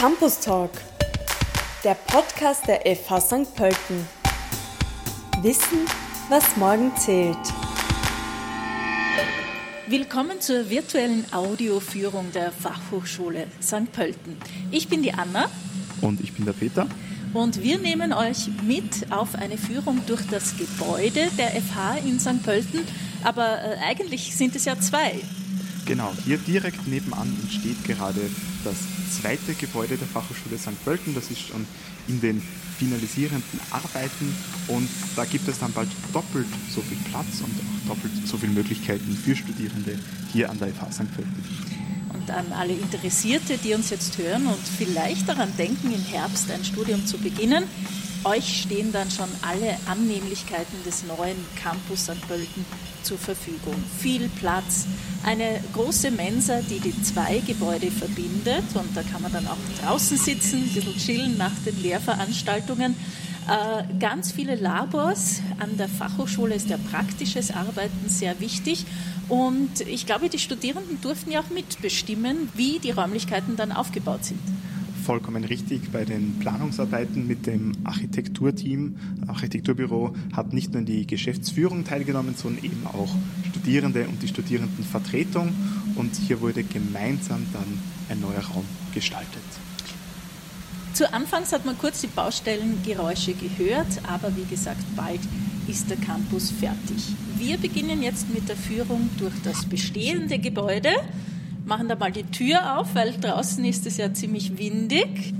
Campus Talk, der Podcast der FH St. Pölten. Wissen, was morgen zählt. Willkommen zur virtuellen Audioführung der Fachhochschule St. Pölten. Ich bin die Anna. Und ich bin der Peter. Und wir nehmen euch mit auf eine Führung durch das Gebäude der FH in St. Pölten. Aber äh, eigentlich sind es ja zwei. Genau, hier direkt nebenan entsteht gerade das zweite Gebäude der Fachhochschule St. Pölten. Das ist schon in den finalisierenden Arbeiten und da gibt es dann bald doppelt so viel Platz und auch doppelt so viele Möglichkeiten für Studierende hier an der FH St. Pölten. Und an alle Interessierte, die uns jetzt hören und vielleicht daran denken, im Herbst ein Studium zu beginnen, euch stehen dann schon alle Annehmlichkeiten des neuen Campus St. Pölten zur Verfügung. Viel Platz, eine große Mensa, die die zwei Gebäude verbindet und da kann man dann auch draußen sitzen, ein bisschen chillen nach den Lehrveranstaltungen. Äh, ganz viele Labors. An der Fachhochschule ist ja praktisches Arbeiten sehr wichtig. Und ich glaube, die Studierenden durften ja auch mitbestimmen, wie die Räumlichkeiten dann aufgebaut sind vollkommen richtig. Bei den Planungsarbeiten mit dem Architekturteam, Architekturbüro, hat nicht nur die Geschäftsführung teilgenommen, sondern eben auch Studierende und die Studierendenvertretung. Und hier wurde gemeinsam dann ein neuer Raum gestaltet. Zu Anfangs hat man kurz die Baustellengeräusche gehört, aber wie gesagt, bald ist der Campus fertig. Wir beginnen jetzt mit der Führung durch das bestehende Gebäude machen da mal die Tür auf, weil draußen ist es ja ziemlich windig.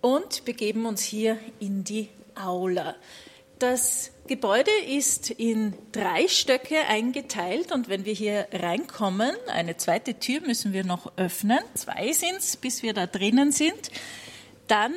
Und begeben uns hier in die Aula. Das Gebäude ist in drei Stöcke eingeteilt und wenn wir hier reinkommen, eine zweite Tür müssen wir noch öffnen, zwei sind es, bis wir da drinnen sind, dann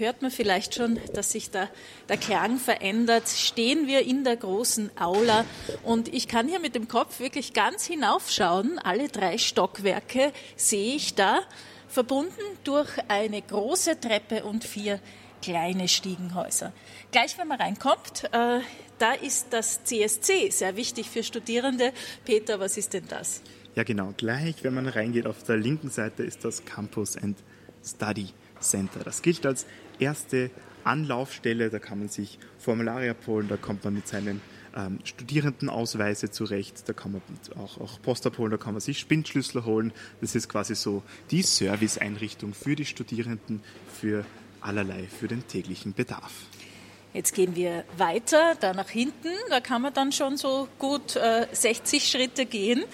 hört man vielleicht schon, dass sich da der Klang verändert. Stehen wir in der großen Aula und ich kann hier mit dem Kopf wirklich ganz hinaufschauen. Alle drei Stockwerke sehe ich da, verbunden durch eine große Treppe und vier kleine Stiegenhäuser. Gleich, wenn man reinkommt, äh, da ist das CSC sehr wichtig für Studierende. Peter, was ist denn das? Ja, genau. Gleich, wenn man reingeht, auf der linken Seite ist das Campus and Study Center. Das gilt als erste Anlaufstelle. Da kann man sich Formulare abholen, da kommt man mit seinen ähm, Studierendenausweise zurecht, da kann man auch, auch Post abholen, da kann man sich Spindschlüssel holen. Das ist quasi so die Serviceeinrichtung für die Studierenden, für allerlei, für den täglichen Bedarf. Jetzt gehen wir weiter, da nach hinten, da kann man dann schon so gut äh, 60 Schritte gehen.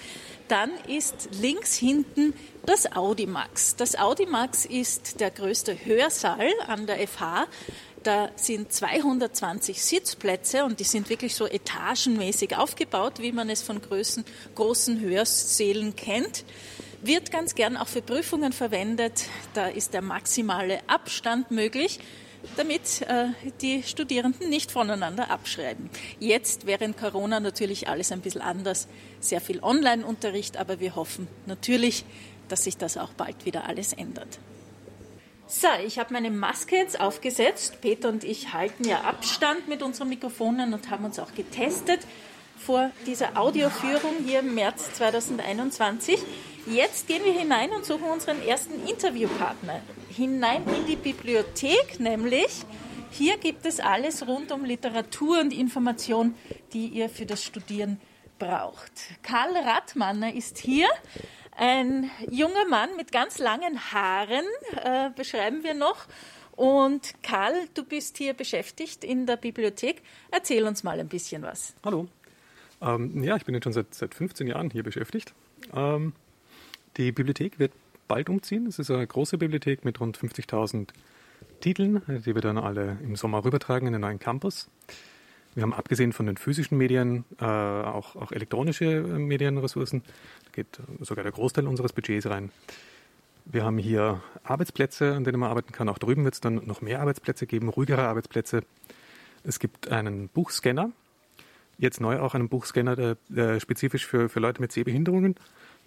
Dann ist links hinten das Audimax. Das Audimax ist der größte Hörsaal an der FH. Da sind 220 Sitzplätze und die sind wirklich so etagenmäßig aufgebaut, wie man es von großen, großen Hörsälen kennt. Wird ganz gern auch für Prüfungen verwendet. Da ist der maximale Abstand möglich damit äh, die Studierenden nicht voneinander abschreiben. Jetzt während Corona natürlich alles ein bisschen anders, sehr viel Online-Unterricht, aber wir hoffen natürlich, dass sich das auch bald wieder alles ändert. So, ich habe meine Maske jetzt aufgesetzt. Peter und ich halten ja Abstand mit unseren Mikrofonen und haben uns auch getestet vor dieser Audioführung hier im März 2021. Jetzt gehen wir hinein und suchen unseren ersten Interviewpartner. Hinein in die Bibliothek, nämlich hier gibt es alles rund um Literatur und Information, die ihr für das Studieren braucht. Karl Rattmanner ist hier. Ein junger Mann mit ganz langen Haaren, äh, beschreiben wir noch. Und Karl, du bist hier beschäftigt in der Bibliothek. Erzähl uns mal ein bisschen was. Hallo. Ähm, ja, ich bin jetzt schon seit, seit 15 Jahren hier beschäftigt. Ähm, die Bibliothek wird bald umziehen. Es ist eine große Bibliothek mit rund 50.000 Titeln, die wir dann alle im Sommer rübertragen in den neuen Campus. Wir haben abgesehen von den physischen Medien äh, auch, auch, elektronische äh, Medienressourcen. Da geht sogar der Großteil unseres Budgets rein. Wir haben hier Arbeitsplätze, an denen man arbeiten kann. Auch drüben wird es dann noch mehr Arbeitsplätze geben, ruhigere Arbeitsplätze. Es gibt einen Buchscanner, jetzt neu auch einen Buchscanner, der, der spezifisch für, für Leute mit Sehbehinderungen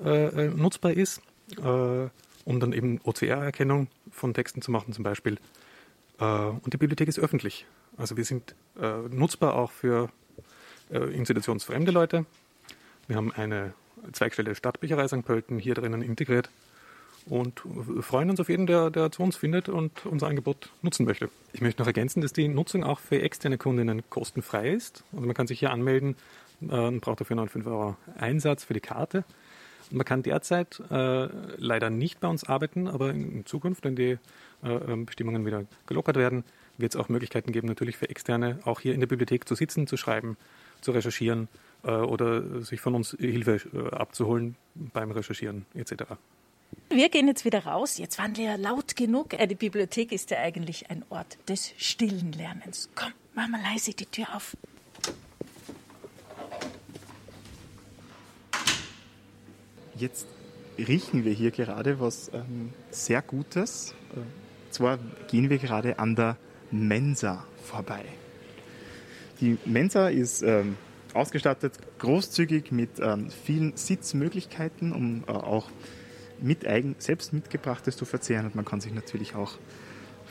äh, äh, nutzbar ist, äh, um dann eben OCR-Erkennung von Texten zu machen zum Beispiel. Äh, und die Bibliothek ist öffentlich. Also wir sind äh, nutzbar auch für institutionsfremde Leute. Wir haben eine Zweigstelle Stadtbücherei St. Pölten hier drinnen integriert und freuen uns auf jeden, der, der zu uns findet und unser Angebot nutzen möchte. Ich möchte noch ergänzen, dass die Nutzung auch für externe Kundinnen kostenfrei ist. Also man kann sich hier anmelden äh, und braucht dafür noch einen 5 Euro Einsatz für die Karte. Man kann derzeit äh, leider nicht bei uns arbeiten, aber in, Zukunft, wenn die äh, ähm, Bestimmungen wieder gelockert werden, wird es auch Möglichkeiten geben, natürlich für Externe auch hier in der Bibliothek zu sitzen, zu schreiben, zu recherchieren äh, oder sich von uns Hilfe äh, abzuholen beim Recherchieren etc. Wir gehen jetzt wieder raus. Jetzt waren wir ja laut genug. Eine Bibliothek ist ja eigentlich ein Ort des stillen Lernens. Komm, mach mal leise die Tür auf. Jetzt riechen wir hier gerade was ähm, sehr Gutes. Äh, zwar gehen wir gerade an der Mensa vorbei. Die Mensa ist ähm, ausgestattet großzügig mit ähm, vielen Sitzmöglichkeiten, um äh, auch mit eigen, selbst mitgebrachtes zu verzehren. Und man kann sich natürlich auch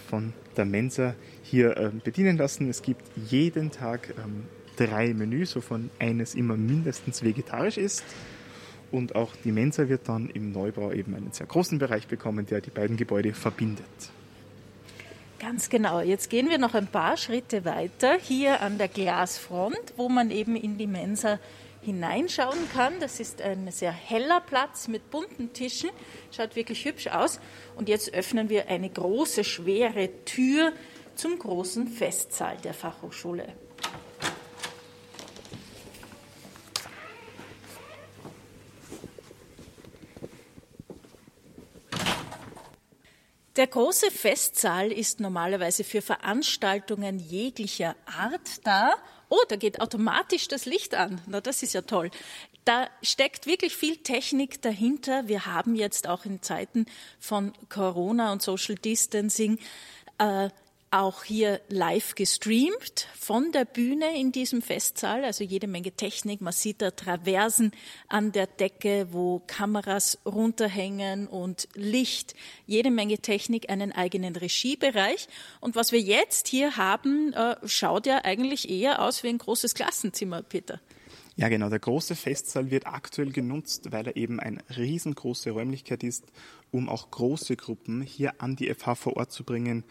von der Mensa hier äh, bedienen lassen. Es gibt jeden Tag ähm, drei Menüs, wovon eines immer mindestens vegetarisch ist. Und auch die Mensa wird dann im Neubau eben einen sehr großen Bereich bekommen, der die beiden Gebäude verbindet. Ganz genau. Jetzt gehen wir noch ein paar Schritte weiter hier an der Glasfront, wo man eben in die Mensa hineinschauen kann. Das ist ein sehr heller Platz mit bunten Tischen, schaut wirklich hübsch aus. Und jetzt öffnen wir eine große, schwere Tür zum großen Festsaal der Fachhochschule. Der große Festsaal ist normalerweise für Veranstaltungen jeglicher Art da. Oh, da geht automatisch das Licht an. Na, das ist ja toll. Da steckt wirklich viel Technik dahinter. Wir haben jetzt auch in Zeiten von Corona und Social Distancing äh, auch hier live gestreamt von der Bühne in diesem Festsaal, also jede Menge Technik. Man sieht da Traversen an der Decke, wo Kameras runterhängen und Licht, jede Menge Technik, einen eigenen Regiebereich. Und was wir jetzt hier haben, äh, schaut ja eigentlich eher aus wie ein großes Klassenzimmer, Peter. Ja, genau. Der große Festsaal wird aktuell genutzt, weil er eben eine riesengroße Räumlichkeit ist, um auch große Gruppen hier an die FH vor Ort zu bringen,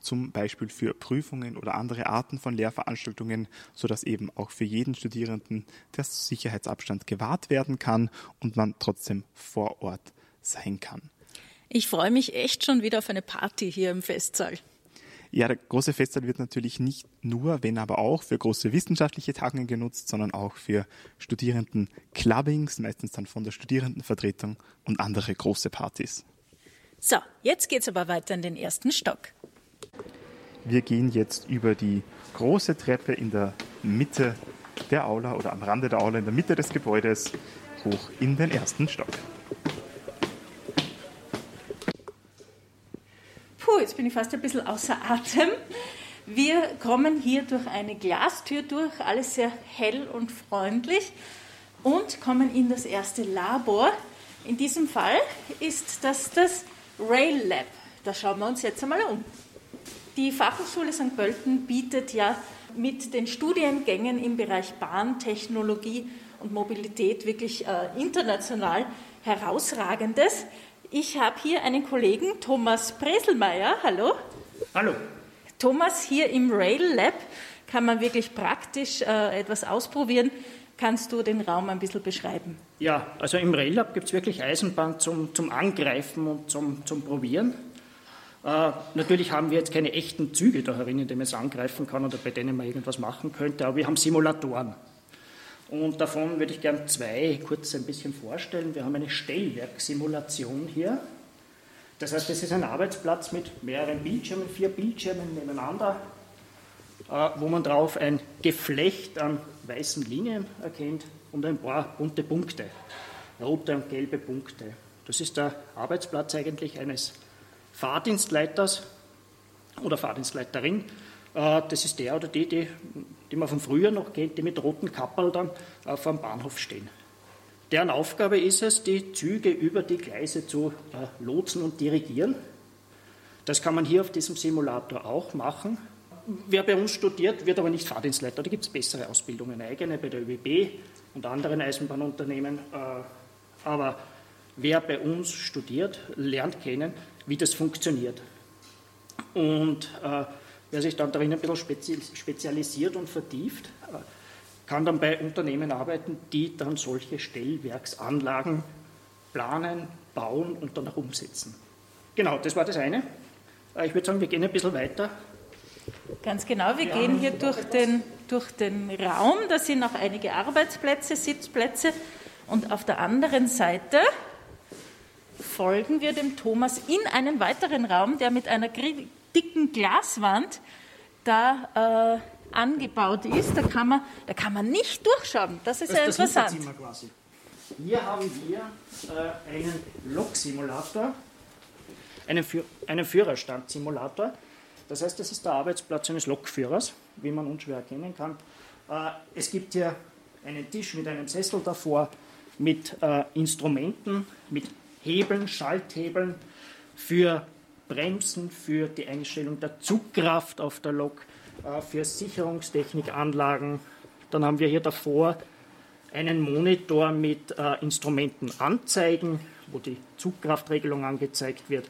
zum Beispiel für Prüfungen oder andere Arten von Lehrveranstaltungen, sodass eben auch für jeden Studierenden der Sicherheitsabstand gewahrt werden kann und man trotzdem vor Ort sein kann. Ich freue mich echt schon wieder auf eine Party hier im Festsaal. Ja, der große Festsaal wird natürlich nicht nur, wenn aber auch für große wissenschaftliche Tagungen genutzt, sondern auch für Studierenden-Clubbings, meistens dann von der Studierendenvertretung und andere große Partys. So, jetzt geht's aber weiter in den ersten Stock. Wir gehen jetzt über die große Treppe in der Mitte der Aula oder am Rande der Aula in der Mitte des Gebäudes hoch in den ersten Stock. Jetzt bin ich fast ein bisschen außer Atem. Wir kommen hier durch eine Glastür durch, alles sehr hell und freundlich und kommen in das erste Labor. In diesem Fall ist das das Rail Lab. Da schauen wir uns jetzt einmal um. Die Fachhochschule St. Pölten bietet ja mit den Studiengängen im Bereich Bahntechnologie und Mobilität wirklich äh, international herausragendes. Ich habe hier einen Kollegen, Thomas Preselmeier. Hallo. Hallo. Thomas, hier im Rail Lab kann man wirklich praktisch äh, etwas ausprobieren. Kannst du den Raum ein bisschen beschreiben? Ja, also im Rail Lab gibt es wirklich Eisenbahn zum, zum Angreifen und zum, zum Probieren. Äh, natürlich haben wir jetzt keine echten Züge da herin, in denen man es angreifen kann oder bei denen man irgendwas machen könnte, aber wir haben Simulatoren. Und davon würde ich gerne zwei kurz ein bisschen vorstellen. Wir haben eine Stellwerksimulation hier. Das heißt, es ist ein Arbeitsplatz mit mehreren Bildschirmen, vier Bildschirmen nebeneinander, äh, wo man drauf ein Geflecht an weißen Linien erkennt und ein paar bunte Punkte, rote und gelbe Punkte. Das ist der Arbeitsplatz eigentlich eines Fahrdienstleiters oder Fahrdienstleiterin. Äh, das ist der oder die, die die man von früher noch kennt, die mit roten Kappel dann auf dem Bahnhof stehen. Deren Aufgabe ist es, die Züge über die Gleise zu äh, lotsen und dirigieren. Das kann man hier auf diesem Simulator auch machen. wer bei uns studiert, wird aber nicht Fahrdienstleiter. Da gibt es bessere Ausbildungen, eigene bei der ÖBB und anderen Eisenbahnunternehmen. Äh, aber wer bei uns studiert, lernt kennen, wie das funktioniert. Und äh, wer sich dann darin ein bisschen spezialisiert und vertieft, äh, kann dann bei Unternehmen arbeiten, die dann solche Stellwerksanlagen planen, bauen und dann auch umsetzen. Genau, das war das eine. Äh, ich würde sagen, wir gehen ein bisschen weiter. Ganz genau, wir, wir gehen hier durch den, durch den Raum. Da sind auch einige Arbeitsplätze, Sitzplätze. Und auf der anderen Seite folgen wir dem Thomas in einen weiteren Raum, der mit einer dicken Glaswand da äh, angebaut ist. Da kann, man, da kann man nicht durchschauen. Das ist das ja interessant. quasi. Hier haben wir äh, einen Log-Simulator, einen, Führ einen Führerstand-Simulator. Das heißt, das ist der Arbeitsplatz eines Lokführers, wie man unschwer erkennen kann. Äh, es gibt hier einen Tisch mit einem Sessel davor, mit äh, Instrumenten, mit Hebeln, Schalthebeln für Bremsen, für die Einstellung der Zugkraft auf der Lok, äh, für Sicherungstechnikanlagen. Dann haben wir hier davor einen Monitor mit äh, Instrumentenanzeigen, wo die Zugkraftregelung angezeigt wird,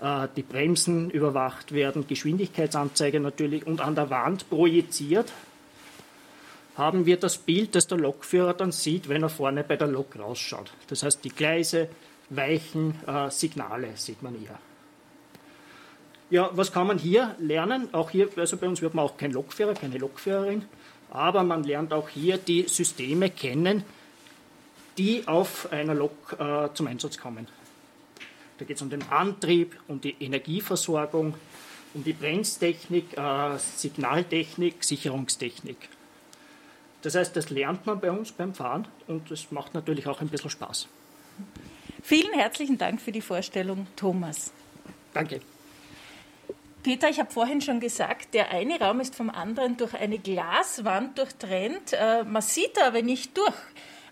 äh, die Bremsen überwacht werden, Geschwindigkeitsanzeige natürlich und an der Wand projiziert haben wir das Bild, das der Lokführer dann sieht, wenn er vorne bei der Lok rausschaut. Das heißt, die Gleise, Weichen, Signale sieht man hier. Ja, was kann man hier lernen? Auch hier, also bei uns wird man auch kein Lokführer, keine Lokführerin, aber man lernt auch hier die Systeme kennen, die auf einer Lok äh, zum Einsatz kommen. Da geht es um den Antrieb, um die Energieversorgung, um die Bremstechnik, äh, Signaltechnik, Sicherungstechnik. Das heißt, das lernt man bei uns beim Fahren und es macht natürlich auch ein bisschen Spaß. Vielen herzlichen Dank für die Vorstellung, Thomas. Danke. Peter, ich habe vorhin schon gesagt, der eine Raum ist vom anderen durch eine Glaswand durchtrennt. Äh, man sieht da aber nicht durch.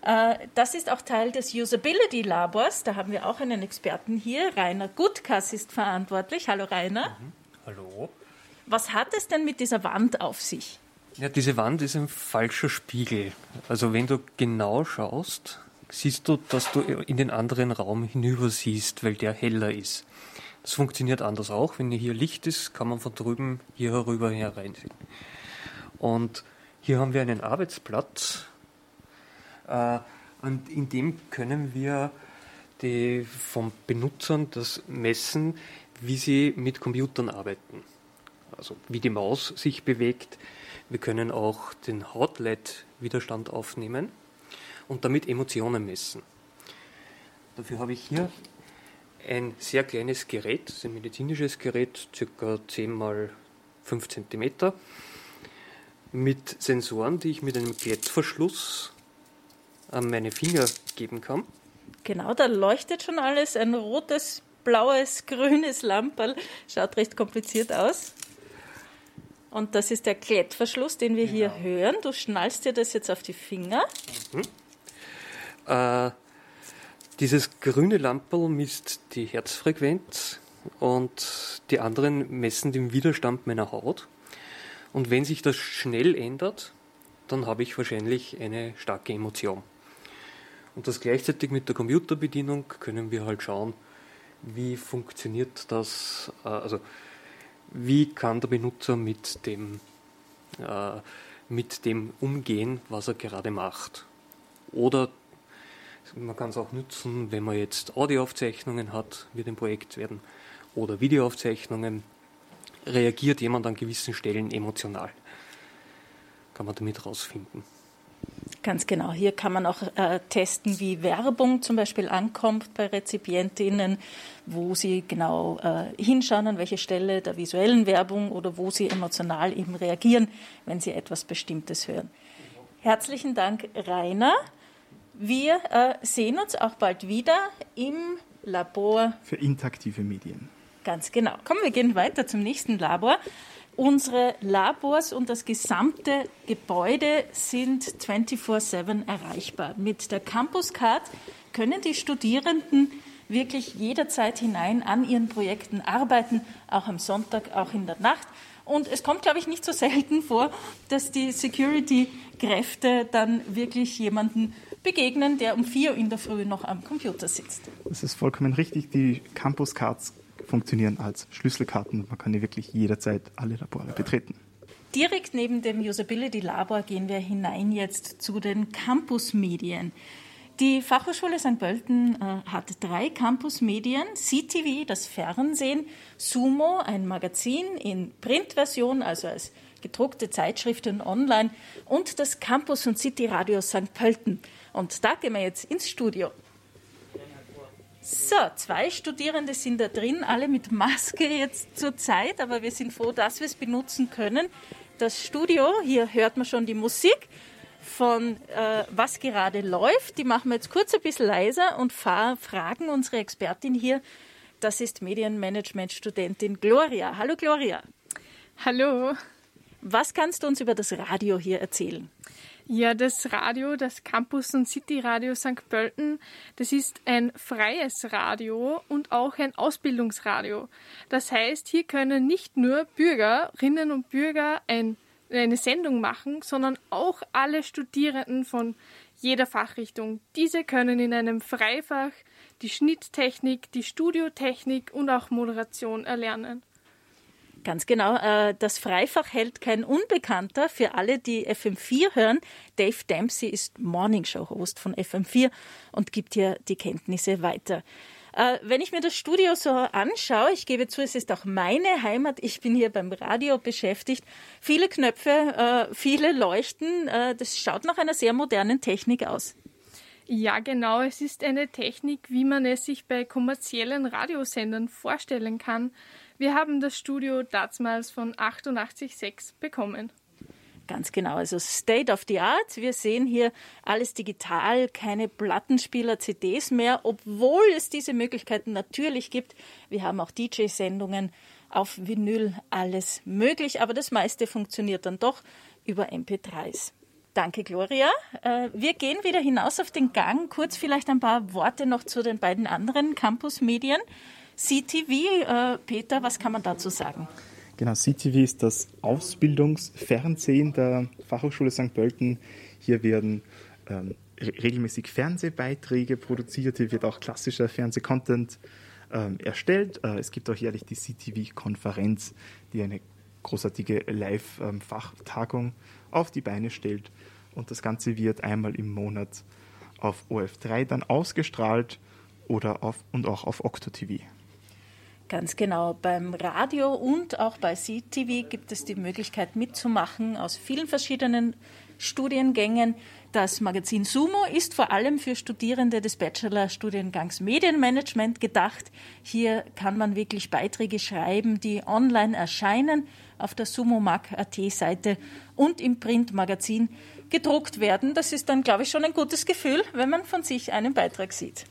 Äh, das ist auch Teil des Usability Labors. Da haben wir auch einen Experten hier. Rainer Gutkas ist verantwortlich. Hallo Rainer. Mhm. Hallo. Was hat es denn mit dieser Wand auf sich? Ja, diese Wand ist ein falscher Spiegel. Also wenn du genau schaust, siehst du, dass du in den anderen Raum hinüber siehst, weil der heller ist. Das funktioniert anders auch. Wenn hier Licht ist, kann man von drüben hier herüber hereinsehen. Und hier haben wir einen Arbeitsplatz äh, in dem können wir die, von Benutzern das messen, wie sie mit Computern arbeiten. Also wie die Maus sich bewegt. Wir können auch den Hautleit-Widerstand aufnehmen und damit Emotionen messen. Dafür habe ich hier ein sehr kleines Gerät, ein medizinisches Gerät, ca. 10 mal 5 cm, mit Sensoren, die ich mit einem Klettverschluss an meine Finger geben kann. Genau, da leuchtet schon alles, ein rotes, blaues, grünes Lamperl, schaut recht kompliziert aus. Und das ist der Klettverschluss, den wir genau. hier hören. Du schnallst dir das jetzt auf die Finger. Mhm. Äh, dieses grüne Lamperl misst die Herzfrequenz und die anderen messen den Widerstand meiner Haut. Und wenn sich das schnell ändert, dann habe ich wahrscheinlich eine starke Emotion. Und das gleichzeitig mit der Computerbedienung können wir halt schauen, wie funktioniert das, äh, also wie kann der Benutzer mit dem, äh, mit dem umgehen, was er gerade macht. Oder man kann es auch nutzen, wenn man jetzt Audioaufzeichnungen hat, wird im Projekt werden, oder Videoaufzeichnungen, reagiert jemand an gewissen Stellen emotional. Kann man damit rausfinden. Ganz genau. Hier kann man auch äh, testen, wie Werbung zum Beispiel ankommt bei Rezipientinnen, wo sie genau äh, hinschauen, an welche Stelle der visuellen Werbung oder wo sie emotional eben reagieren, wenn sie etwas Bestimmtes hören. Herzlichen Dank, Rainer. Wir äh, sehen uns auch bald wieder im Labor für interaktive Medien. Ganz genau. Kommen wir gehen weiter zum nächsten Labor. Unsere Labors und das gesamte Gebäude sind 24/7 erreichbar. Mit der Campus Card können die Studierenden wirklich jederzeit hinein an ihren Projekten arbeiten, auch am Sonntag, auch in der Nacht. Und es kommt, glaube ich, nicht so selten vor, dass die Security-Kräfte dann wirklich jemanden begegnen, der um vier in der Früh noch am Computer sitzt. Das ist vollkommen richtig. Die Campus Cards funktionieren als Schlüsselkarten. Man kann hier wirklich jederzeit alle Labore betreten. Direkt neben dem Usability Labor gehen wir hinein jetzt zu den Campus-Medien. Die Fachhochschule St. Pölten äh, hat drei Campus-Medien: CTV, das Fernsehen, Sumo, ein Magazin in Printversion, also als gedruckte Zeitschriften online, und das Campus und City Radio St. Pölten. Und da gehen wir jetzt ins Studio. So, zwei Studierende sind da drin, alle mit Maske jetzt zur Zeit, aber wir sind froh, dass wir es benutzen können. Das Studio, hier hört man schon die Musik von äh, was gerade läuft. Die machen wir jetzt kurz ein bisschen leiser und fragen unsere Expertin hier. Das ist Medienmanagement-Studentin Gloria. Hallo Gloria. Hallo. Was kannst du uns über das Radio hier erzählen? Ja, das Radio, das Campus und City Radio St. Pölten, das ist ein freies Radio und auch ein Ausbildungsradio. Das heißt, hier können nicht nur Bürgerinnen und Bürger ein, eine Sendung machen, sondern auch alle Studierenden von jeder Fachrichtung. Diese können in einem Freifach die Schnitttechnik, die Studiotechnik und auch Moderation erlernen. Ganz genau. Äh, das Freifach hält kein Unbekannter für alle, die FM4 hören. Dave Dempsey ist Morningshow-Host von FM4 und gibt hier die Kenntnisse weiter. Äh, wenn ich mir das Studio so anschaue, ich gebe zu, es ist auch meine Heimat. Ich bin hier beim Radio beschäftigt. Viele Knöpfe, äh, viele Leuchten. Das schaut nach einer sehr modernen Technik aus. Ja, genau. Es ist eine Technik, wie man es sich bei kommerziellen Radiosendern vorstellen kann. Wir haben das Studio damals von 88.6 bekommen. Ganz genau, also State of the Art. Wir sehen hier alles digital, keine Plattenspieler, CDs mehr, obwohl es diese Möglichkeiten natürlich gibt. Wir haben auch DJ-Sendungen auf Vinyl, alles möglich, aber das meiste funktioniert dann doch über MP3s. Danke, Gloria. Äh, wir gehen wieder hinaus auf den Gang. Kurz vielleicht ein paar Worte noch zu den beiden anderen Campus-Medien. CTV, äh, Peter, was kann man dazu sagen? Genau, CTV ist das Ausbildungsfernsehen der Fachhochschule St. Pölten. Hier werden ähm, regelmäßig Fernsehbeiträge produziert, hier wird auch klassischer Fernsehcontent ähm, erstellt. Äh, es gibt auch jährlich die CTV-Konferenz, die eine großartige Live-Fachtagung ähm, auf die Beine stellt. Und das Ganze wird einmal im Monat auf OF3 dann ausgestrahlt oder auf, und auch auf Octo TV. Ganz genau. Beim Radio und auch bei CTV gibt es die Möglichkeit mitzumachen aus vielen verschiedenen Studiengängen. Das Magazin Sumo ist vor allem für Studierende des Bachelorstudiengangs Medienmanagement gedacht. Hier kann man wirklich Beiträge schreiben, die online erscheinen auf der Sumo-Mag.at-Seite und im Printmagazin gedruckt werden. Das ist dann, glaube ich, schon ein gutes Gefühl, wenn man von sich einen Beitrag sieht.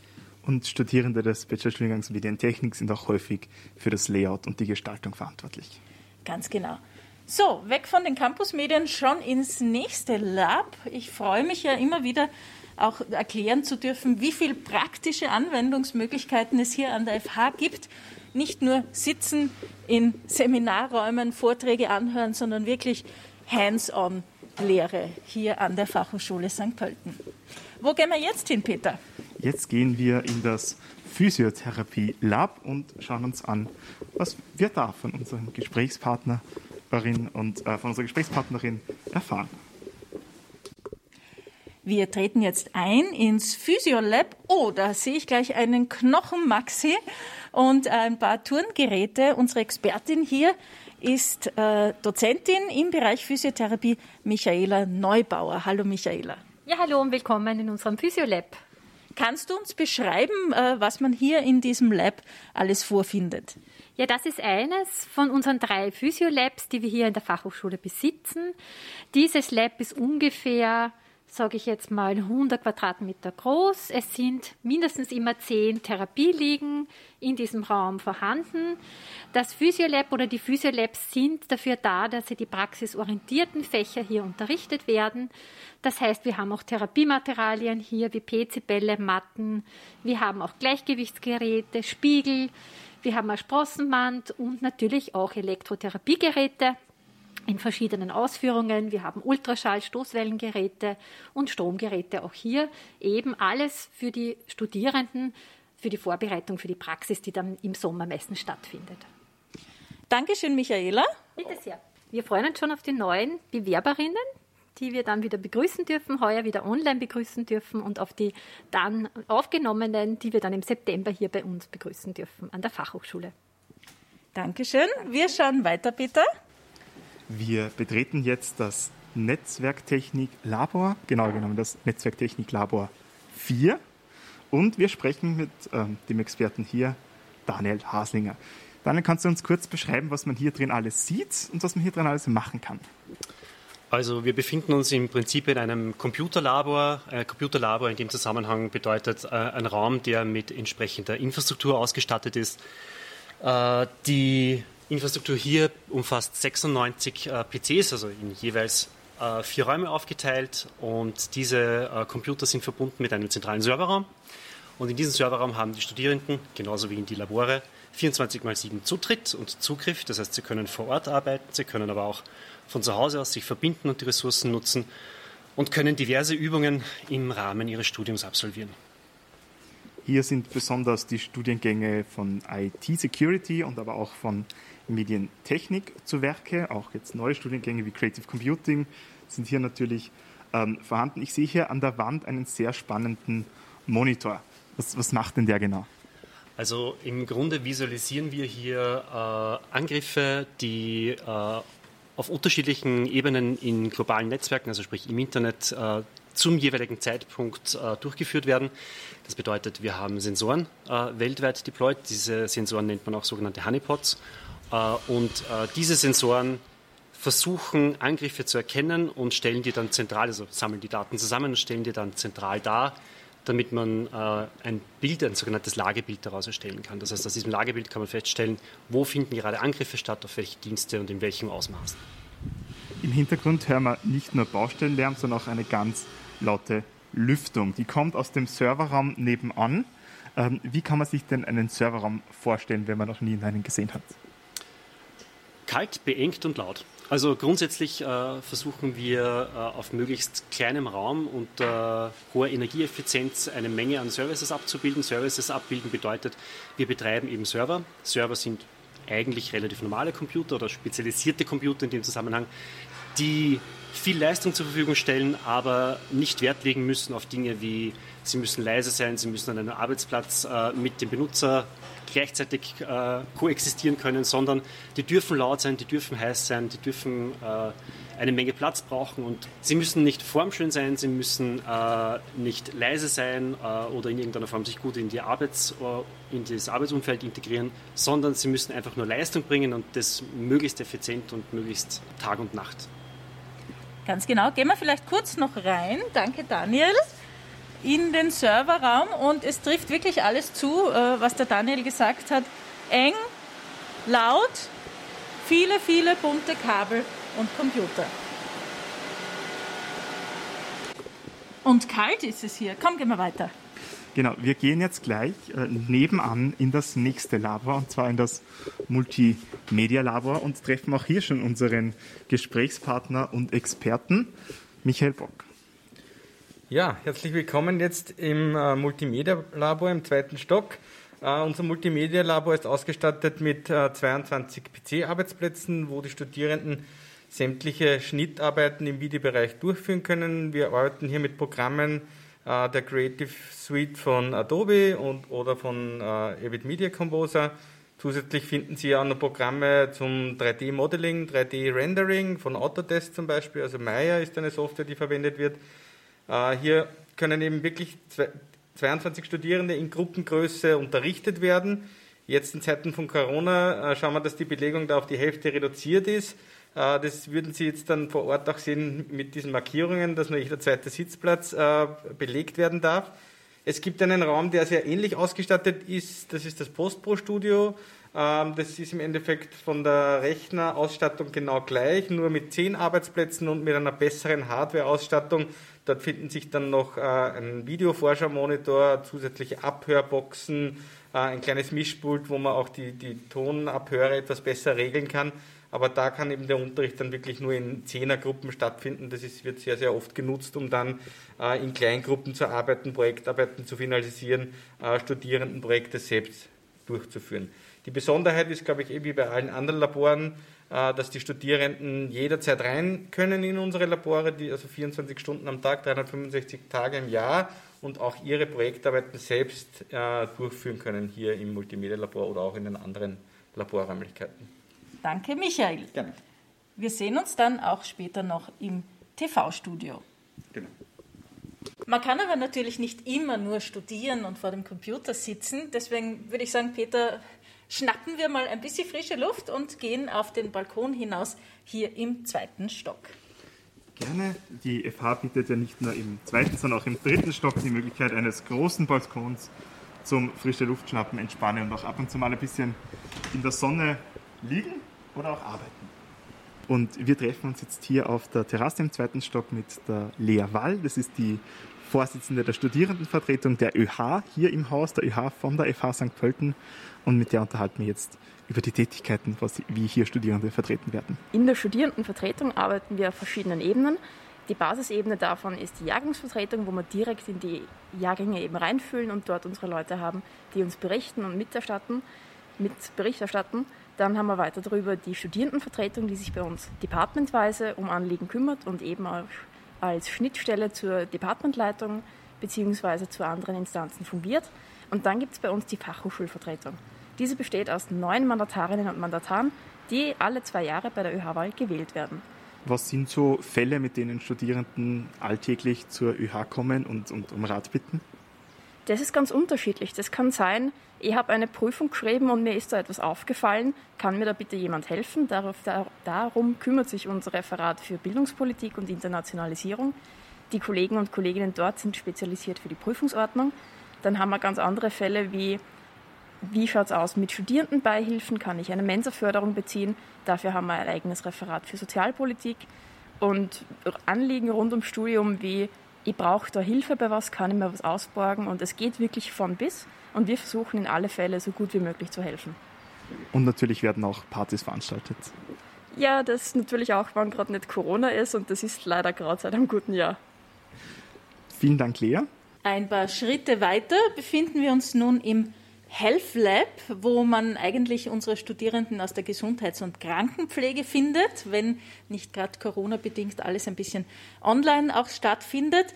Und Studierende des Bachelorstudiengangs Medientechnik sind auch häufig für das Layout und die Gestaltung verantwortlich. Ganz genau. So, weg von den Campusmedien schon ins nächste Lab. Ich freue mich ja immer wieder auch erklären zu dürfen, wie viele praktische Anwendungsmöglichkeiten es hier an der FH gibt. Nicht nur sitzen in Seminarräumen, Vorträge anhören, sondern wirklich hands-on Lehre hier an der Fachhochschule St. Pölten. Wo gehen wir jetzt hin, Peter? Jetzt gehen wir in das Physiotherapie Lab und schauen uns an, was wir da von unserem Gesprächspartnerin und äh, von unserer Gesprächspartnerin erfahren. Wir treten jetzt ein ins Physiolab. Oh, da sehe ich gleich einen Knochenmaxi und ein paar Turngeräte. Unsere Expertin hier ist äh, Dozentin im Bereich Physiotherapie, Michaela Neubauer. Hallo Michaela. Ja, hallo und willkommen in unserem Physiolab. Kannst du uns beschreiben, äh, was man hier in diesem Lab alles vorfindet? Ja, das ist eines von unseren drei Physiolabs, die wir hier in der Fachhochschule besitzen. Dieses Lab ist ungefähr sage ich jetzt mal, 100 Quadratmeter groß. Es sind mindestens immer zehn Therapieliegen in diesem Raum vorhanden. Das Physiolab oder die Physiolabs sind dafür da, dass sie die praxisorientierten Fächer hier unterrichtet werden. Das heißt, wir haben auch Therapiematerialien hier wie PC-Bälle, Matten. Wir haben auch Gleichgewichtsgeräte, Spiegel. Wir haben ein Sprossenband und natürlich auch Elektrotherapiegeräte. In verschiedenen Ausführungen. Wir haben Ultraschall, Stoßwellengeräte und Stromgeräte auch hier. Eben alles für die Studierenden, für die Vorbereitung für die Praxis, die dann im Sommer meistens stattfindet. Dankeschön, Michaela. Bitte sehr. Wir freuen uns schon auf die neuen Bewerberinnen, die wir dann wieder begrüßen dürfen, heuer wieder online begrüßen dürfen und auf die dann aufgenommenen, die wir dann im September hier bei uns begrüßen dürfen an der Fachhochschule. Dankeschön. Wir schauen weiter, bitte. Wir betreten jetzt das Netzwerktechnik-Labor, genau genommen das Netzwerktechnik-Labor 4. Und wir sprechen mit ähm, dem Experten hier, Daniel Haslinger. Daniel, kannst du uns kurz beschreiben, was man hier drin alles sieht und was man hier drin alles machen kann? Also wir befinden uns im Prinzip in einem Computerlabor. Ein Computerlabor in dem Zusammenhang bedeutet äh, ein Raum, der mit entsprechender Infrastruktur ausgestattet ist. Äh, die Infrastruktur hier umfasst 96 äh, PCs, also in jeweils äh, vier Räume aufgeteilt und diese äh, Computer sind verbunden mit einem zentralen Serverraum. Und in diesem Serverraum haben die Studierenden, genauso wie in die Labore, 24 mal 7 Zutritt und Zugriff. Das heißt, sie können vor Ort arbeiten, sie können aber auch von zu Hause aus sich verbinden und die Ressourcen nutzen und können diverse Übungen im Rahmen ihres Studiums absolvieren. Hier sind besonders die Studiengänge von IT Security und aber auch von Medientechnik zu Werke. Auch jetzt neue Studiengänge wie Creative Computing sind hier natürlich ähm, vorhanden. Ich sehe hier an der Wand einen sehr spannenden Monitor. Was, was macht denn der genau? Also im Grunde visualisieren wir hier äh, Angriffe, die äh, auf unterschiedlichen Ebenen in globalen Netzwerken, also sprich im Internet, äh, zum jeweiligen Zeitpunkt äh, durchgeführt werden. Das bedeutet, wir haben Sensoren äh, weltweit deployed. Diese Sensoren nennt man auch sogenannte Honeypots. Äh, und äh, diese Sensoren versuchen, Angriffe zu erkennen und stellen die dann zentral, also sammeln die Daten zusammen und stellen die dann zentral dar, damit man äh, ein Bild, ein sogenanntes Lagebild daraus erstellen kann. Das heißt, aus diesem Lagebild kann man feststellen, wo finden gerade Angriffe statt, auf welche Dienste und in welchem Ausmaß. Im Hintergrund hören wir nicht nur Baustellenlärm, sondern auch eine ganz laute Lüftung. Die kommt aus dem Serverraum nebenan. Ähm, wie kann man sich denn einen Serverraum vorstellen, wenn man noch nie einen gesehen hat? Kalt, beengt und laut. Also grundsätzlich äh, versuchen wir äh, auf möglichst kleinem Raum und äh, hoher Energieeffizienz eine Menge an Services abzubilden. Services abbilden bedeutet, wir betreiben eben Server. Server sind eigentlich relativ normale Computer oder spezialisierte Computer in dem Zusammenhang, die viel Leistung zur Verfügung stellen, aber nicht Wert legen müssen auf Dinge wie, sie müssen leise sein, sie müssen an einem Arbeitsplatz äh, mit dem Benutzer gleichzeitig äh, koexistieren können, sondern die dürfen laut sein, die dürfen heiß sein, die dürfen äh, eine Menge Platz brauchen und sie müssen nicht formschön sein, sie müssen äh, nicht leise sein äh, oder in irgendeiner Form sich gut in, die Arbeits, äh, in das Arbeitsumfeld integrieren, sondern sie müssen einfach nur Leistung bringen und das möglichst effizient und möglichst Tag und Nacht. Ganz genau. Gehen wir vielleicht kurz noch rein. Danke, Daniel in den Serverraum und es trifft wirklich alles zu, äh, was der Daniel gesagt hat. Eng, laut, viele, viele bunte Kabel und Computer. Und kalt ist es hier. Komm, gehen wir weiter. Genau, wir gehen jetzt gleich äh, nebenan in das nächste Labor und zwar in das Multimedia-Labor und treffen auch hier schon unseren Gesprächspartner und Experten, Michael Bock. Ja, herzlich willkommen jetzt im äh, Multimedia-Labor im zweiten Stock. Uh, unser Multimedia-Labor ist ausgestattet mit uh, 22 PC-Arbeitsplätzen, wo die Studierenden sämtliche Schnittarbeiten im Videobereich durchführen können. Wir arbeiten hier mit Programmen uh, der Creative Suite von Adobe und, oder von Avid Media Composer. Zusätzlich finden Sie auch noch Programme zum 3D-Modeling, 3D-Rendering von Autodesk zum Beispiel. Also Maya ist eine Software, die verwendet wird. Äh, hier können eben wirklich 22 Studierende in Gruppengröße unterrichtet werden. Jetzt in Zeiten von Corona äh, schauen wir, dass die Belegung da auf die Hälfte reduziert ist. Äh, das würden Sie jetzt dann vor Ort auch sehen mit diesen Markierungen, dass nur jeder zweite Sitzplatz belegt werden darf. Es gibt einen Raum, der sehr ähnlich ausgestattet ist. Das ist das Postpro-Studio. Ähm, das ist im Endeffekt von der Rechnerausstattung genau gleich, nur mit zehn Arbeitsplätzen und mit einer besseren Hardware-Ausstattung. Dort finden sich dann noch äh, ein Videoforschermonitor, zusätzliche Abhörboxen, äh, ein kleines Mischpult, wo man auch die, die Tonabhöre etwas besser regeln kann. Aber da kann eben der Unterricht dann wirklich nur in Zehnergruppen stattfinden. Das ist, wird sehr, sehr oft genutzt, um dann äh, in Kleingruppen zu arbeiten, Projektarbeiten zu finalisieren, äh, Studierendenprojekte selbst durchzuführen. Die Besonderheit ist, glaube ich, eh wie bei allen anderen Laboren, äh, dass die Studierenden jederzeit rein können in unsere Labore, die also 24 Stunden am Tag, 365 Tage im Jahr und auch ihre Projektarbeiten selbst äh, durchführen können hier im Multimedia-Labor oder auch in den anderen Laborräumlichkeiten. Danke, Michael. Gerne. Wir sehen uns dann auch später noch im TV-Studio. Genau. Man kann aber natürlich nicht immer nur studieren und vor dem Computer sitzen. Deswegen würde ich sagen, Peter, schnappen wir mal ein bisschen frische Luft und gehen auf den Balkon hinaus hier im zweiten Stock. Gerne. Die FH bietet ja nicht nur im zweiten, sondern auch im dritten Stock die Möglichkeit eines großen Balkons zum frische Luft schnappen, entspannen und auch ab und zu mal ein bisschen in der Sonne liegen oder auch arbeiten. Und wir treffen uns jetzt hier auf der Terrasse im zweiten Stock mit der Lea Wall. Das ist die Vorsitzende der Studierendenvertretung der ÖH hier im Haus, der ÖH von der FH St. Pölten. Und mit der unterhalten wir jetzt über die Tätigkeiten, was, wie hier Studierende vertreten werden. In der Studierendenvertretung arbeiten wir auf verschiedenen Ebenen. Die Basisebene davon ist die Jahrgangsvertretung, wo wir direkt in die Jahrgänge eben reinfühlen und dort unsere Leute haben, die uns berichten und miterstatten, mit Bericht erstatten. Dann haben wir weiter darüber die Studierendenvertretung, die sich bei uns departmentweise um Anliegen kümmert und eben auch als Schnittstelle zur Departmentleitung bzw. zu anderen Instanzen fungiert. Und dann gibt es bei uns die Fachhochschulvertretung. Diese besteht aus neun Mandatarinnen und Mandataren, die alle zwei Jahre bei der ÖH-Wahl gewählt werden. Was sind so Fälle, mit denen Studierenden alltäglich zur ÖH kommen und, und um Rat bitten? Das ist ganz unterschiedlich. Das kann sein, ich habe eine Prüfung geschrieben und mir ist da etwas aufgefallen. Kann mir da bitte jemand helfen? Darauf, darum kümmert sich unser Referat für Bildungspolitik und Internationalisierung. Die Kollegen und Kolleginnen dort sind spezialisiert für die Prüfungsordnung. Dann haben wir ganz andere Fälle wie, wie schaut es aus mit Studierendenbeihilfen? Kann ich eine Mensa-Förderung beziehen? Dafür haben wir ein eigenes Referat für Sozialpolitik. Und Anliegen rund ums Studium wie ich brauche da Hilfe bei was, kann ich mir was ausborgen und es geht wirklich von bis und wir versuchen in alle Fälle so gut wie möglich zu helfen. Und natürlich werden auch Partys veranstaltet. Ja, das natürlich auch, wenn gerade nicht Corona ist und das ist leider gerade seit einem guten Jahr. Vielen Dank, Lea. Ein paar Schritte weiter befinden wir uns nun im Health Lab, wo man eigentlich unsere Studierenden aus der Gesundheits- und Krankenpflege findet, wenn nicht gerade Corona-bedingt alles ein bisschen online auch stattfindet.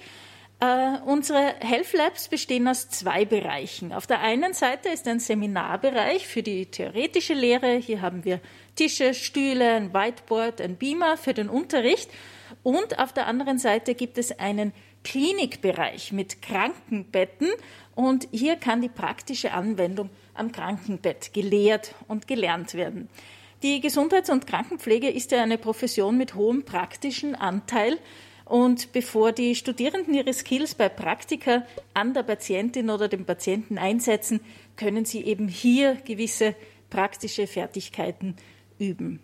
Uh, unsere Health Labs bestehen aus zwei Bereichen. Auf der einen Seite ist ein Seminarbereich für die theoretische Lehre. Hier haben wir Tische, Stühle, ein Whiteboard, ein Beamer für den Unterricht. Und auf der anderen Seite gibt es einen Klinikbereich mit Krankenbetten und hier kann die praktische Anwendung am Krankenbett gelehrt und gelernt werden. Die Gesundheits- und Krankenpflege ist ja eine Profession mit hohem praktischen Anteil. Und bevor die Studierenden ihre Skills bei Praktika an der Patientin oder dem Patienten einsetzen, können sie eben hier gewisse praktische Fertigkeiten üben.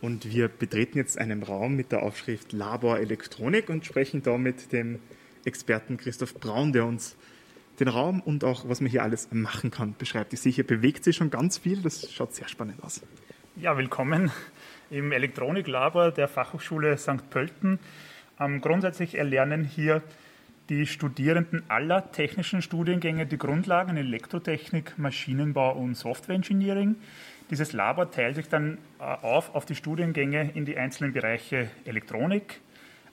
Und wir betreten jetzt einen Raum mit der Aufschrift Labor Elektronik und sprechen da mit dem Experten Christoph Braun, der uns den Raum und auch, was man hier alles machen kann, beschreibt. Ich sehe, hier bewegt sich schon ganz viel. Das schaut sehr spannend aus. Ja, willkommen im Elektroniklabor der Fachhochschule St. Pölten. Ähm, grundsätzlich erlernen hier die Studierenden aller technischen Studiengänge die Grundlagen in Elektrotechnik, Maschinenbau und Softwareengineering. Dieses Labor teilt sich dann äh, auf auf die Studiengänge in die einzelnen Bereiche Elektronik,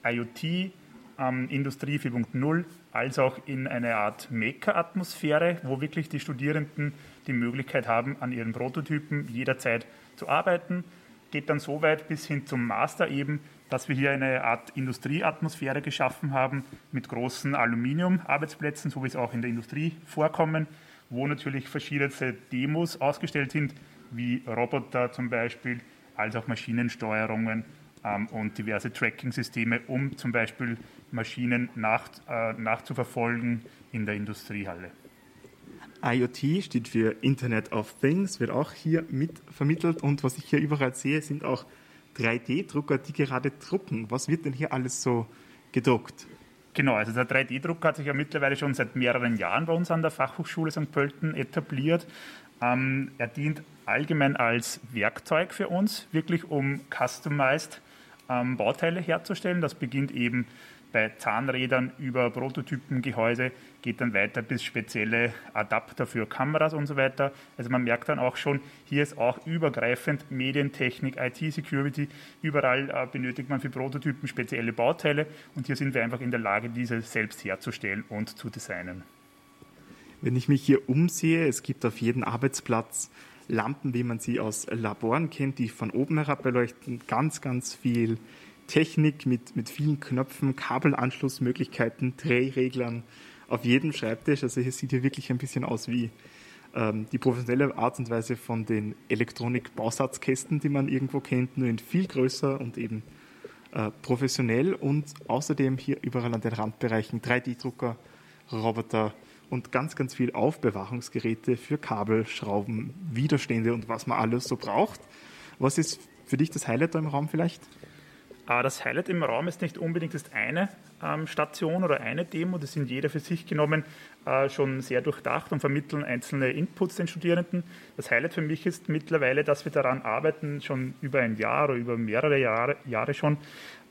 IoT, ähm, Industrie 4.0, als auch in eine Art Maker-Atmosphäre, wo wirklich die Studierenden die Möglichkeit haben, an ihren Prototypen jederzeit zu arbeiten. Geht dann so weit bis hin zum Master eben, dass wir hier eine Art Industrieatmosphäre geschaffen haben mit großen Aluminium-Arbeitsplätzen, so wie es auch in der Industrie vorkommen, wo natürlich verschiedene Demos ausgestellt sind, wie Roboter zum Beispiel, als auch Maschinensteuerungen ähm, und diverse Tracking-Systeme, um zum Beispiel Maschinen nach, äh, nachzuverfolgen in der Industriehalle. IoT steht für Internet of Things, wird auch hier mit vermittelt und was ich hier überall sehe, sind auch 3D-Drucker, die gerade drucken. Was wird denn hier alles so gedruckt? Genau, also der 3D-Drucker hat sich ja mittlerweile schon seit mehreren Jahren bei uns an der Fachhochschule St. Pölten etabliert. Ähm, er dient allgemein als Werkzeug für uns, wirklich um customized ähm, Bauteile herzustellen. Das beginnt eben bei Zahnrädern über Prototypen, Gehäuse, geht dann weiter bis spezielle Adapter für Kameras und so weiter. Also man merkt dann auch schon, hier ist auch übergreifend Medientechnik, IT-Security, überall äh, benötigt man für Prototypen spezielle Bauteile und hier sind wir einfach in der Lage, diese selbst herzustellen und zu designen. Wenn ich mich hier umsehe, es gibt auf jedem Arbeitsplatz Lampen, wie man sie aus Laboren kennt, die von oben herab beleuchten, ganz, ganz viel Technik mit, mit vielen Knöpfen, Kabelanschlussmöglichkeiten, Drehreglern auf jedem Schreibtisch. Also hier sieht hier wirklich ein bisschen aus wie ähm, die professionelle Art und Weise von den Elektronik-Bausatzkästen, die man irgendwo kennt, nur in viel größer und eben äh, professionell und außerdem hier überall an den Randbereichen 3D-Drucker, Roboter und ganz, ganz viel Aufbewahrungsgeräte für Kabel, Schrauben, Widerstände und was man alles so braucht. Was ist für dich das Highlight da im Raum vielleicht? Das Highlight im Raum ist nicht unbedingt das eine ähm, Station oder eine Demo, das sind jeder für sich genommen äh, schon sehr durchdacht und vermitteln einzelne Inputs den Studierenden. Das Highlight für mich ist mittlerweile, dass wir daran arbeiten, schon über ein Jahr oder über mehrere Jahre, Jahre schon,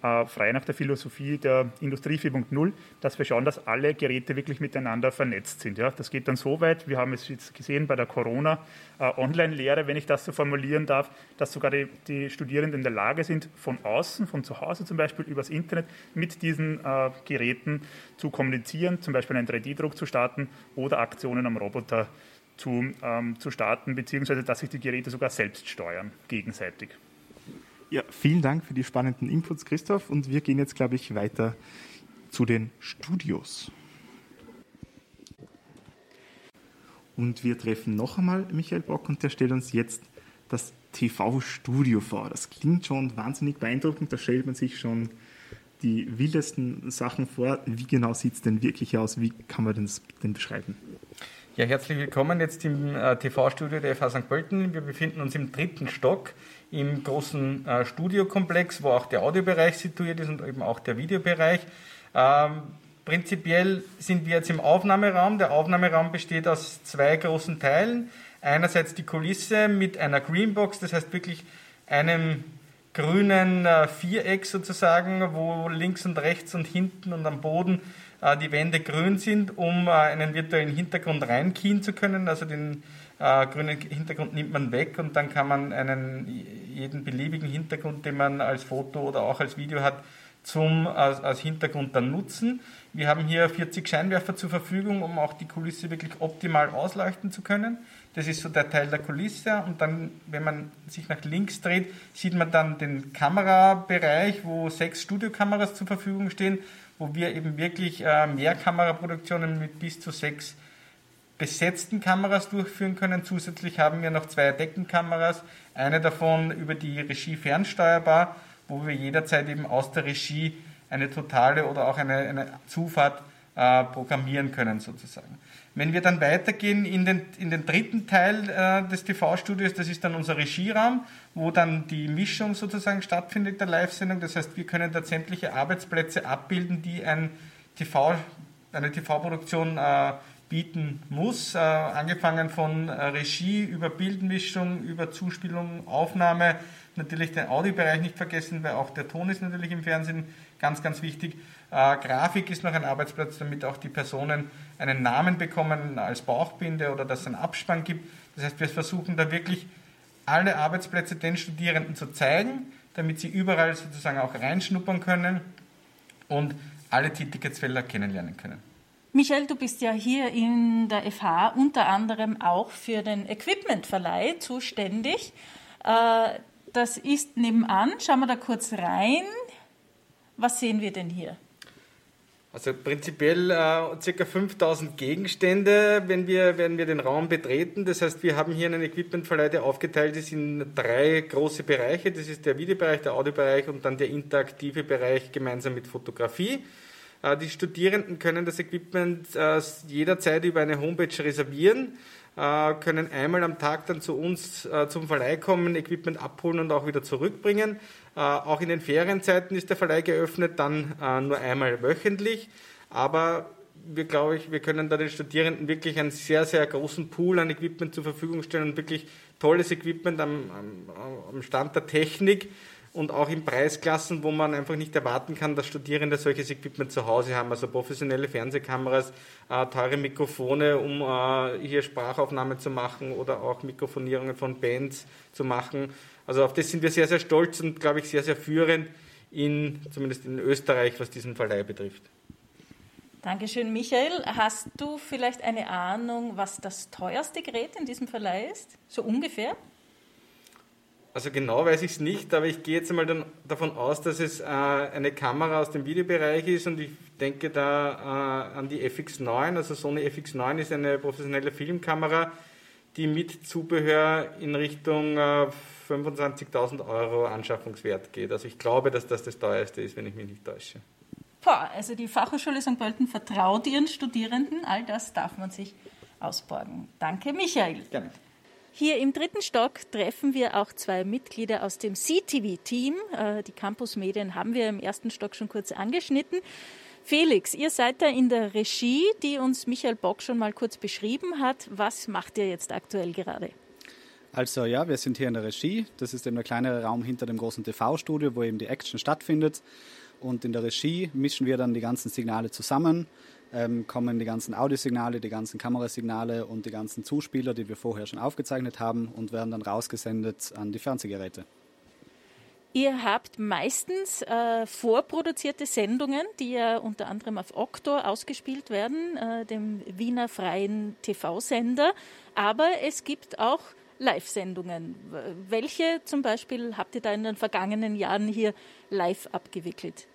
äh, frei nach der Philosophie der Industrie 4.0, dass wir schauen, dass alle Geräte wirklich miteinander vernetzt sind. Ja, das geht dann so weit, wir haben es jetzt gesehen bei der Corona-Online-Lehre, äh, wenn ich das so formulieren darf, dass sogar die, die, Studierenden in der Lage sind, von außen, von zu Hause zum Beispiel, übers Internet mit diesen äh, Geräten zu kommunizieren, zum Beispiel einen 3D-Druck zu starten oder Aktionen am Roboter zu, ähm, zu starten, beziehungsweise dass sich die Geräte sogar selbst steuern, gegenseitig. Ja, vielen Dank für die spannenden Inputs, Christoph. Und wir gehen jetzt, glaube ich, weiter zu den Studios. Und wir treffen noch einmal Michael Bock und der stellt uns jetzt das TV-Studio vor. Das klingt schon wahnsinnig beeindruckend. Da stellt man sich schon die wildesten Sachen vor. Wie genau sieht es denn wirklich aus? Wie kann man das denn beschreiben? Ja, herzlich willkommen jetzt im äh, TV-Studio der FH St. Pölten. Wir befinden uns im dritten Stock im großen äh, Studiokomplex, wo auch der Audiobereich situiert ist und eben auch der Videobereich. Ähm, prinzipiell sind wir jetzt im Aufnahmeraum. Der Aufnahmeraum besteht aus zwei großen Teilen. Einerseits die Kulisse mit einer Greenbox, das heißt wirklich einem grünen äh, Viereck sozusagen, wo links und rechts und hinten und am Boden die Wände grün sind, um äh, einen virtuellen Hintergrund reinkien zu können, also den äh, grünen Hintergrund nimmt man weg und dann kann man einen, jeden beliebigen Hintergrund, den man als Foto oder auch als Video hat, zum, als, als Hintergrund dann nutzen. Wir haben hier 40 Scheinwerfer zur Verfügung, um auch die Kulisse wirklich optimal ausleuchten zu können. Das ist so der Teil der Kulisse. Und dann, wenn man sich nach links dreht, sieht man dann den Kamerabereich, wo sechs Studiokameras zur Verfügung stehen, wo wir eben wirklich äh, Mehrkameraproduktionen mit bis zu sechs besetzten Kameras durchführen können. Zusätzlich haben wir noch zwei Deckenkameras, eine davon über die Regie fernsteuerbar, wo wir jederzeit eben aus der Regie eine totale oder auch eine, eine Zufahrt äh, programmieren können sozusagen. Wenn wir dann weitergehen in den, in den dritten Teil äh, des TV-Studios, das ist dann unser Regieraum, wo dann die Mischung sozusagen stattfindet der Live-Sendung. Das heißt, wir können da sämtliche Arbeitsplätze abbilden, die ein TV, eine TV-Produktion äh, bieten muss, äh, angefangen von äh, Regie über Bildmischung, über Zuspielung, Aufnahme, natürlich den Audiobereich nicht vergessen, weil auch der Ton ist natürlich im Fernsehen ganz, ganz wichtig. Äh, Grafik ist noch ein Arbeitsplatz, damit auch die Personen einen Namen bekommen als Bauchbinde oder dass es einen Abspann gibt. Das heißt, wir versuchen da wirklich alle Arbeitsplätze den Studierenden zu zeigen, damit sie überall sozusagen auch reinschnuppern können und alle Tätigkeitsfelder kennenlernen können. Michael, du bist ja hier in der FH unter anderem auch für den Equipmentverleih zuständig. Äh, das ist nebenan. Schauen wir da kurz rein. Was sehen wir denn hier? Also prinzipiell äh, ca. 5000 Gegenstände, wenn wir, wenn wir den Raum betreten. Das heißt, wir haben hier einen Equipmentverleih, der aufgeteilt ist in drei große Bereiche. Das ist der Videobereich, der Audiobereich und dann der interaktive Bereich gemeinsam mit Fotografie. Äh, die Studierenden können das Equipment äh, jederzeit über eine Homepage reservieren, können einmal am Tag dann zu uns zum Verleih kommen, Equipment abholen und auch wieder zurückbringen. Auch in den Ferienzeiten ist der Verleih geöffnet, dann nur einmal wöchentlich. aber wir glaube ich, wir können da den Studierenden wirklich einen sehr, sehr großen Pool an Equipment zur Verfügung stellen und wirklich tolles Equipment am, am, am Stand der Technik und auch in Preisklassen, wo man einfach nicht erwarten kann, dass Studierende solches Equipment zu Hause haben, also professionelle Fernsehkameras, äh, teure Mikrofone, um äh, hier Sprachaufnahmen zu machen oder auch Mikrofonierungen von Bands zu machen. Also auf das sind wir sehr, sehr stolz und glaube ich sehr, sehr führend in, zumindest in Österreich, was diesen Verleih betrifft. Dankeschön, Michael. Hast du vielleicht eine Ahnung, was das teuerste Gerät in diesem Verleih ist? So ungefähr? Also genau weiß ich es nicht, aber ich gehe jetzt einmal dann davon aus, dass es äh, eine Kamera aus dem Videobereich ist und ich denke da äh, an die FX9. Also Sony FX9 ist eine professionelle Filmkamera, die mit Zubehör in Richtung äh, 25.000 Euro Anschaffungswert geht. Also ich glaube, dass das das teuerste ist, wenn ich mich nicht täusche. Boah, also die Fachhochschule St. Pölten vertraut ihren Studierenden. All das darf man sich ausborgen. Danke, Michael. Gerne. Hier im dritten Stock treffen wir auch zwei Mitglieder aus dem CTV-Team. Äh, die Campus-Medien haben wir im ersten Stock schon kurz angeschnitten. Felix, ihr seid da in der Regie, die uns Michael Bock schon mal kurz beschrieben hat. Was macht ihr jetzt aktuell gerade? Also ja, wir sind hier in der Regie. Das ist eben der kleinere Raum hinter dem großen TV-Studio, wo eben die Action stattfindet. Und in der Regie mischen wir dann die ganzen Signale zusammen, ähm, kommen die ganzen Audiosignale, die ganzen Kamerasignale und die ganzen Zuspieler, die wir vorher schon aufgezeichnet haben und werden dann rausgesendet an die Fernsehgeräte. Ihr habt meistens äh, vorproduzierte Sendungen, die ja unter anderem auf Oktor ausgespielt werden, äh, dem Wiener freien TV-Sender. Aber es gibt auch Live-Sendungen. Welche zum Beispiel habt ihr da in den vergangenen Jahren hier live abgewickelt?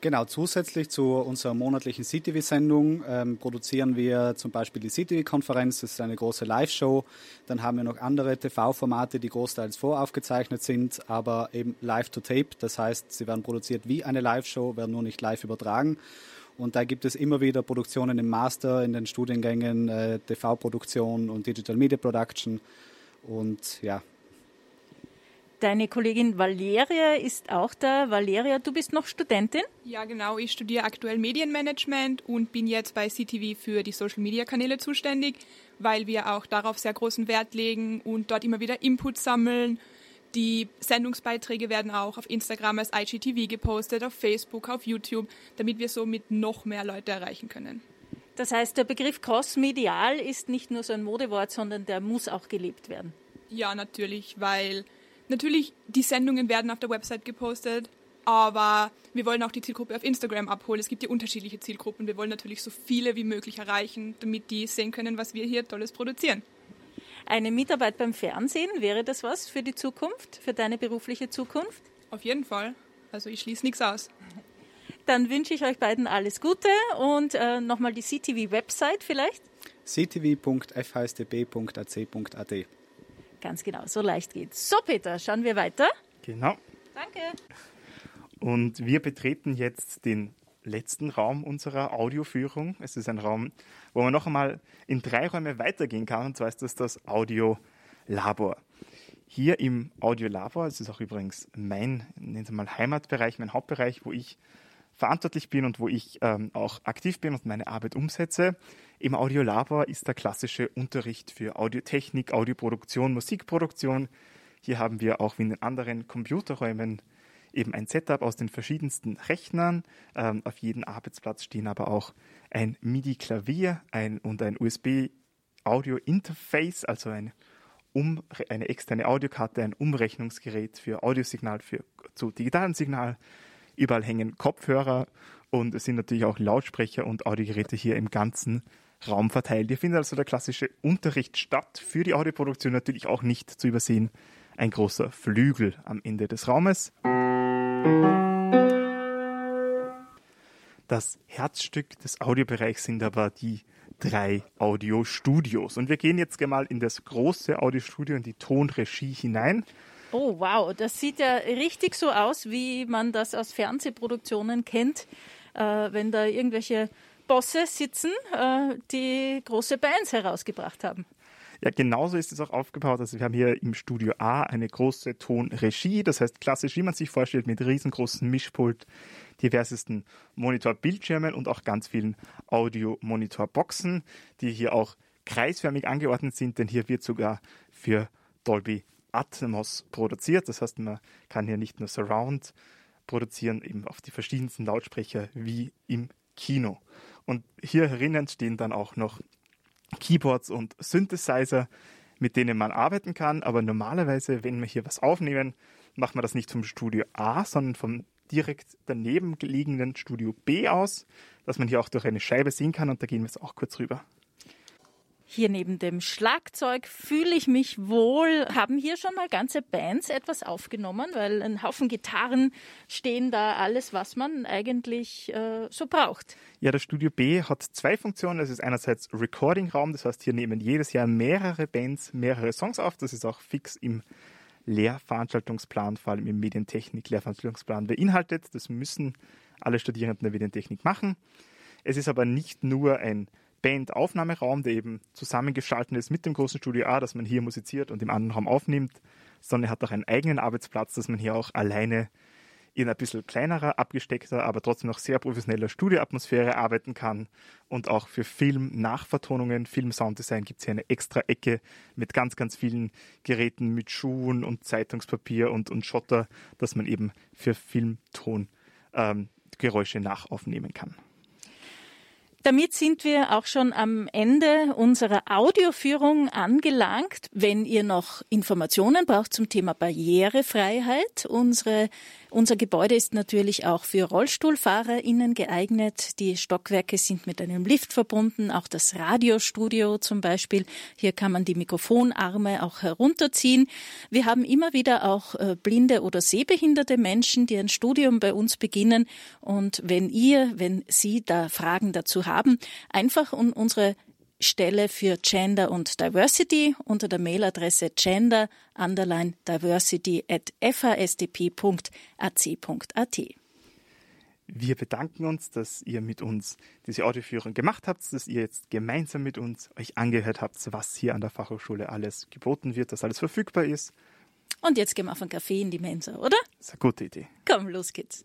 Genau, zusätzlich zu unserer monatlichen CTV-Sendung ähm, produzieren wir zum Beispiel die CTV-Konferenz, das ist eine große Live-Show. Dann haben wir noch andere TV-Formate, die großteils voraufgezeichnet sind, aber eben live to tape. Das heißt, sie werden produziert wie eine Live-Show, werden nur nicht live übertragen. Und da gibt es immer wieder Produktionen im Master, in den Studiengängen, äh, TV-Produktion und Digital Media Production. Und ja. Deine Kollegin Valeria ist auch da. Valeria, du bist noch Studentin? Ja, genau. Ich studiere aktuell Medienmanagement und bin jetzt bei CTV für die Social-Media-Kanäle zuständig, weil wir auch darauf sehr großen Wert legen und dort immer wieder Input sammeln. Die Sendungsbeiträge werden auch auf Instagram als IGTV gepostet, auf Facebook, auf YouTube, damit wir somit noch mehr Leute erreichen können. Das heißt, der Begriff crossmedial ist nicht nur so ein Modewort, sondern der muss auch gelebt werden. Ja, natürlich, weil natürlich die Sendungen werden auf der Website gepostet, aber wir wollen auch die Zielgruppe auf Instagram abholen. Es gibt ja unterschiedliche Zielgruppen. Wir wollen natürlich so viele wie möglich erreichen, damit die sehen können, was wir hier Tolles produzieren. Eine Mitarbeit beim Fernsehen, wäre das was für die Zukunft, für deine berufliche Zukunft? Auf jeden Fall. Also ich schließe nichts aus. Dann wünsche ich euch beiden alles Gute und äh, nochmal die CTV-Website vielleicht. ctv.fhsdb.ac.at Ganz genau, so leicht geht's. So, Peter, schauen wir weiter. Genau. Danke. Und wir betreten jetzt den letzten Raum unserer Audioführung. Es ist ein Raum, wo man noch einmal in drei Räume weitergehen kann. Und zwar ist das das Audiolabor. Hier im Audiolabor, es ist auch übrigens mein, nennen Sie mal Heimatbereich, mein Hauptbereich, wo ich verantwortlich bin und wo ich ähm, auch aktiv bin und meine Arbeit umsetze. Im Audiolabor ist der klassische Unterricht für Audiotechnik, Audioproduktion, Musikproduktion. Hier haben wir auch wie in den anderen Computerräumen eben ein Setup aus den verschiedensten Rechnern. Ähm, auf jedem Arbeitsplatz stehen aber auch ein MIDI-Klavier ein, und ein USB-Audio-Interface, also ein um, eine externe Audiokarte, ein Umrechnungsgerät für Audiosignal, für zu digitalen Signal, Überall hängen Kopfhörer und es sind natürlich auch Lautsprecher und Audiogeräte hier im ganzen Raum verteilt. Hier findet also der klassische Unterricht statt. Für die Audioproduktion natürlich auch nicht zu übersehen. Ein großer Flügel am Ende des Raumes. Das Herzstück des Audiobereichs sind aber die drei Audiostudios. Und wir gehen jetzt mal in das große Audiostudio, in die Tonregie hinein. Oh, wow, das sieht ja richtig so aus, wie man das aus Fernsehproduktionen kennt, äh, wenn da irgendwelche Bosse sitzen, äh, die große Bands herausgebracht haben. Ja, genauso ist es auch aufgebaut. Also wir haben hier im Studio A eine große Tonregie, das heißt klassisch, wie man sich vorstellt, mit riesengroßen Mischpult, diversesten Monitorbildschirmen und auch ganz vielen Audio-Monitorboxen, die hier auch kreisförmig angeordnet sind, denn hier wird sogar für Dolby Atmos produziert. Das heißt, man kann hier nicht nur Surround produzieren, eben auf die verschiedensten Lautsprecher wie im Kino. Und hier herinnen stehen dann auch noch Keyboards und Synthesizer, mit denen man arbeiten kann. Aber normalerweise, wenn wir hier was aufnehmen, macht man das nicht vom Studio A, sondern vom direkt daneben liegenden Studio B aus, dass man hier auch durch eine Scheibe sehen kann. Und da gehen wir jetzt auch kurz rüber. Hier neben dem Schlagzeug fühle ich mich wohl. Haben hier schon mal ganze Bands etwas aufgenommen, weil ein Haufen Gitarren stehen da, alles, was man eigentlich äh, so braucht. Ja, das Studio B hat zwei Funktionen. Es ist einerseits Recording-Raum, das heißt, hier nehmen jedes Jahr mehrere Bands mehrere Songs auf. Das ist auch fix im Lehrveranstaltungsplan, vor allem im Medientechnik-Lehrveranstaltungsplan beinhaltet. Das müssen alle Studierenden der Medientechnik machen. Es ist aber nicht nur ein Bandaufnahmeraum, der eben zusammengeschaltet ist mit dem großen Studio A, dass man hier musiziert und im anderen Raum aufnimmt, sondern er hat auch einen eigenen Arbeitsplatz, dass man hier auch alleine in ein bisschen kleinerer, abgesteckter, aber trotzdem noch sehr professioneller Studioatmosphäre arbeiten kann. Und auch für Film-Nachvertonungen, Film-Sounddesign gibt es hier eine extra Ecke mit ganz, ganz vielen Geräten, mit Schuhen und Zeitungspapier und, und Schotter, dass man eben für Filmton ähm, Geräusche nachaufnehmen kann. Damit sind wir auch schon am Ende unserer Audioführung angelangt. Wenn ihr noch Informationen braucht zum Thema Barrierefreiheit, unsere unser Gebäude ist natürlich auch für RollstuhlfahrerInnen geeignet. Die Stockwerke sind mit einem Lift verbunden, auch das Radiostudio zum Beispiel. Hier kann man die Mikrofonarme auch herunterziehen. Wir haben immer wieder auch äh, blinde oder sehbehinderte Menschen, die ein Studium bei uns beginnen. Und wenn ihr, wenn Sie da Fragen dazu haben, einfach um unsere Stelle für Gender und Diversity unter der Mailadresse gender underline diversity at fhsdp.ac.at. Wir bedanken uns, dass ihr mit uns diese Audioführung gemacht habt, dass ihr jetzt gemeinsam mit uns euch angehört habt, was hier an der Fachhochschule alles geboten wird, dass alles verfügbar ist. Und jetzt gehen wir auf einen Kaffee in die Mensa, oder? Das ist eine gute Idee. Komm, los geht's.